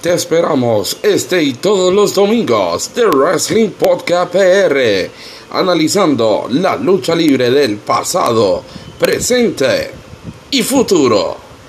Te esperamos este y todos los domingos de Wrestling Podcast PR, analizando la lucha libre del pasado, presente y futuro.